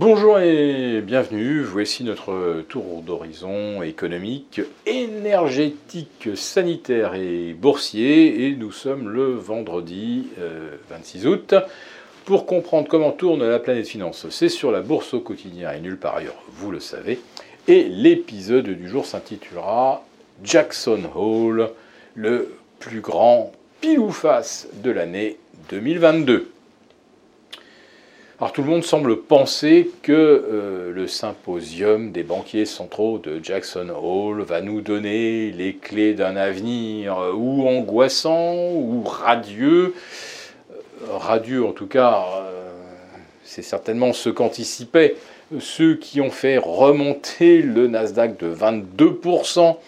Bonjour et bienvenue, voici notre tour d'horizon économique, énergétique, sanitaire et boursier et nous sommes le vendredi 26 euh, août. Pour comprendre comment tourne la planète finance, c'est sur la bourse au quotidien et nulle part ailleurs, vous le savez. Et l'épisode du jour s'intitulera Jackson Hole, le plus grand pile ou face de l'année 2022. Alors tout le monde semble penser que euh, le symposium des banquiers centraux de Jackson Hole va nous donner les clés d'un avenir euh, ou angoissant ou radieux. Euh, radieux en tout cas, c'est certainement ce qu'anticipaient ceux qui ont fait remonter le Nasdaq de 22%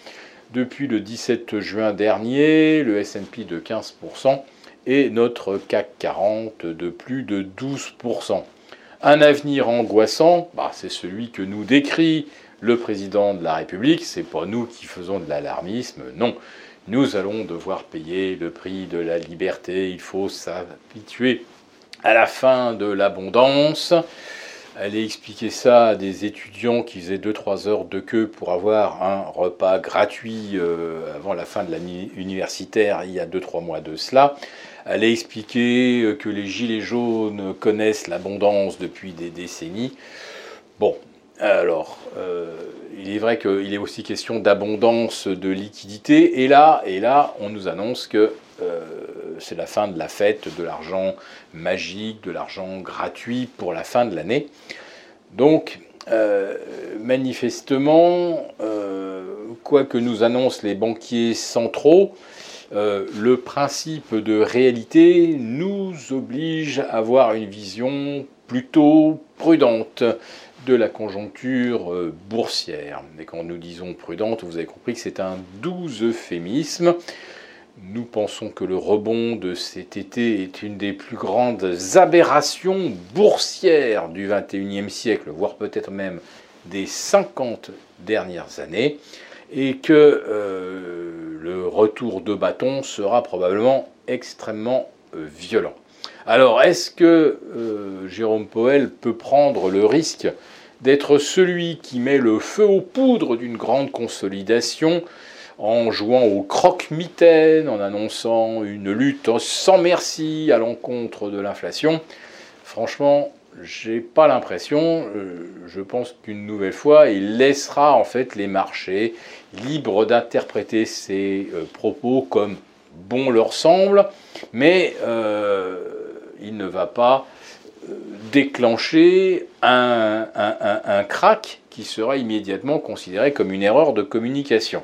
depuis le 17 juin dernier, le SP de 15% et notre CAC 40 de plus de 12%. Un avenir angoissant, bah, c'est celui que nous décrit le président de la République, c'est pas nous qui faisons de l'alarmisme, non. Nous allons devoir payer le prix de la liberté, il faut s'habituer à la fin de l'abondance. Aller expliquer ça à des étudiants qui faisaient 2-3 heures de queue pour avoir un repas gratuit euh, avant la fin de l'année universitaire il y a 2-3 mois de cela. Aller expliquer euh, que les gilets jaunes connaissent l'abondance depuis des décennies. Bon, alors, euh, il est vrai qu'il est aussi question d'abondance de liquidité. Et là, et là, on nous annonce que c'est la fin de la fête de l'argent magique, de l'argent gratuit pour la fin de l'année. Donc, euh, manifestement, euh, quoi que nous annoncent les banquiers centraux, euh, le principe de réalité nous oblige à avoir une vision plutôt prudente de la conjoncture boursière. Mais quand nous disons prudente, vous avez compris que c'est un doux euphémisme. Nous pensons que le rebond de cet été est une des plus grandes aberrations boursières du XXIe siècle, voire peut-être même des 50 dernières années, et que euh, retour de bâton sera probablement extrêmement euh, violent. Alors, est-ce que euh, Jérôme Poel peut prendre le risque d'être celui qui met le feu aux poudres d'une grande consolidation en jouant au croque-mitaine, en annonçant une lutte sans merci à l'encontre de l'inflation? Franchement, j'ai pas l'impression. Euh, je pense qu'une nouvelle fois, il laissera en fait les marchés libres d'interpréter ses euh, propos comme bon leur semble, mais euh, il ne va pas déclencher un, un crack qui sera immédiatement considéré comme une erreur de communication.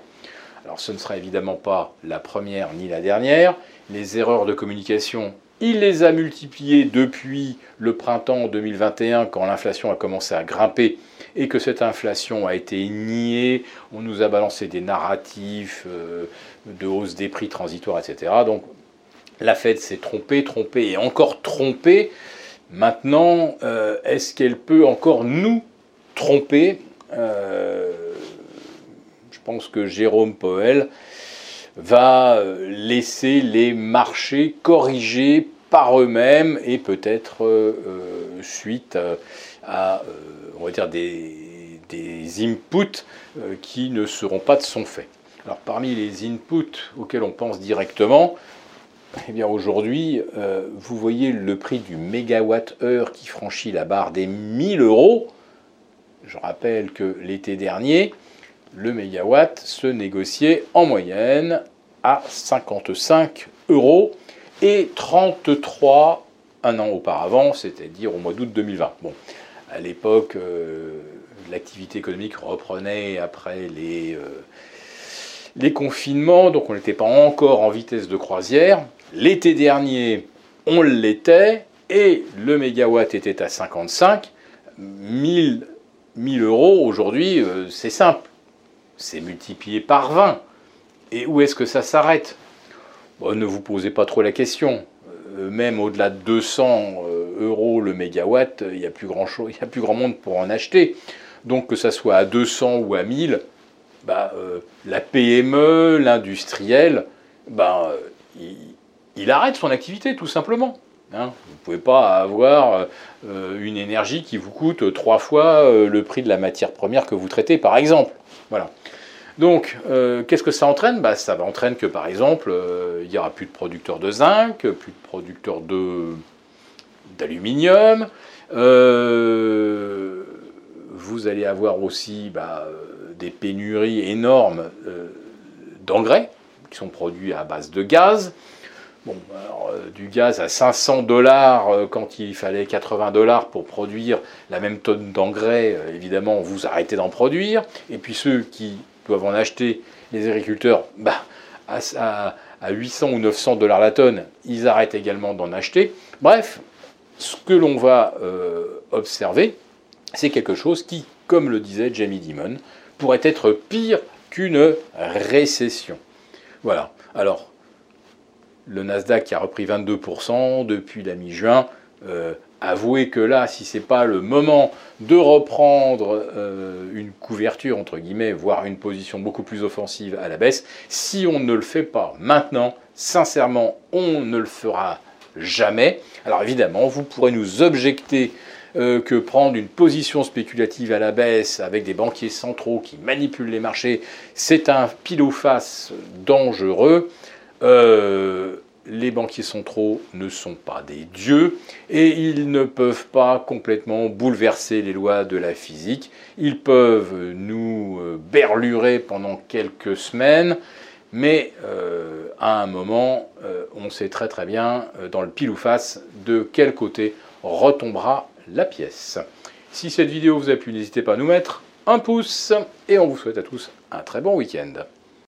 Alors ce ne sera évidemment pas la première ni la dernière. Les erreurs de communication, il les a multipliées depuis le printemps 2021 quand l'inflation a commencé à grimper et que cette inflation a été niée. On nous a balancé des narratifs euh, de hausse des prix transitoires, etc. Donc la Fed s'est trompée, trompée et encore trompée. Maintenant, euh, est-ce qu'elle peut encore nous tromper? Euh, je pense que Jérôme Poel va euh, laisser les marchés corriger par eux-mêmes et peut-être euh, euh, suite à, on va dire, des, des inputs qui ne seront pas de son fait. Alors parmi les inputs auxquels on pense directement, eh bien aujourd'hui, vous voyez le prix du mégawatt-heure qui franchit la barre des 1000 euros. Je rappelle que l'été dernier, le mégawatt se négociait en moyenne à 55 euros et 33 un an auparavant, c'est-à-dire au mois d'août 2020. Bon, à l'époque, euh, l'activité économique reprenait après les, euh, les confinements, donc on n'était pas encore en vitesse de croisière. L'été dernier, on l'était, et le mégawatt était à 55. 1000, 1000 euros aujourd'hui, euh, c'est simple c'est multiplié par 20. Et où est-ce que ça s'arrête? Ne vous posez pas trop la question. Euh, même au-delà de 200 euh, euros le mégawatt, il n'y a, plus grand a plus grand monde pour en acheter. Donc que ça soit à 200 ou à 1000, bah, euh, la PME, l'industriel, bah, il, arrête son activité tout simplement. Hein. vous ne pouvez pas avoir une énergie qui vous coûte trois fois le prix de la matière première que vous traitez, par exemple. Voilà. Donc, qu'est-ce que ça entraîne? Bah, Ça entraîne que, par exemple, il n'y aura plus de producteurs de zinc, plus de producteurs d'aluminium. vous allez avoir aussi bah, des pénuries énormes d'engrais qui sont produits à base de gaz. Euh, du gaz à 500 dollars euh, quand il fallait 80 dollars pour produire la même tonne d'engrais, euh, évidemment, vous arrêtez d'en produire. Et puis ceux qui doivent en acheter, les agriculteurs, bah, à, 800 ou 900 dollars la tonne, ils arrêtent également d'en acheter. Bref, ce que l'on va observer, c'est quelque chose qui, comme le disait Jamie Dimon, pourrait être pire qu'une récession. Voilà. Alors, le Nasdaq qui a repris 22% depuis la mi-juin. Euh, avouez que là, si ce n'est pas le moment de reprendre euh, une couverture, entre guillemets, voire une position beaucoup plus offensive à la baisse, si on ne le fait pas maintenant, sincèrement, on ne le fera jamais. Alors évidemment, vous pourrez nous objecter euh, que prendre une position spéculative à la baisse avec des banquiers centraux qui manipulent les marchés, c'est un pile ou face dangereux. Euh, les banquiers centraux ne sont pas des dieux et ils ne peuvent pas complètement bouleverser les lois de la physique. Ils peuvent nous euh, berlurer pendant quelques semaines, mais à un moment, on sait très très bien dans le pile ou face de quel côté retombera la pièce. Si cette vidéo vous a plu, n'hésitez pas à nous mettre un pouce et on vous souhaite à tous un très bon week-end.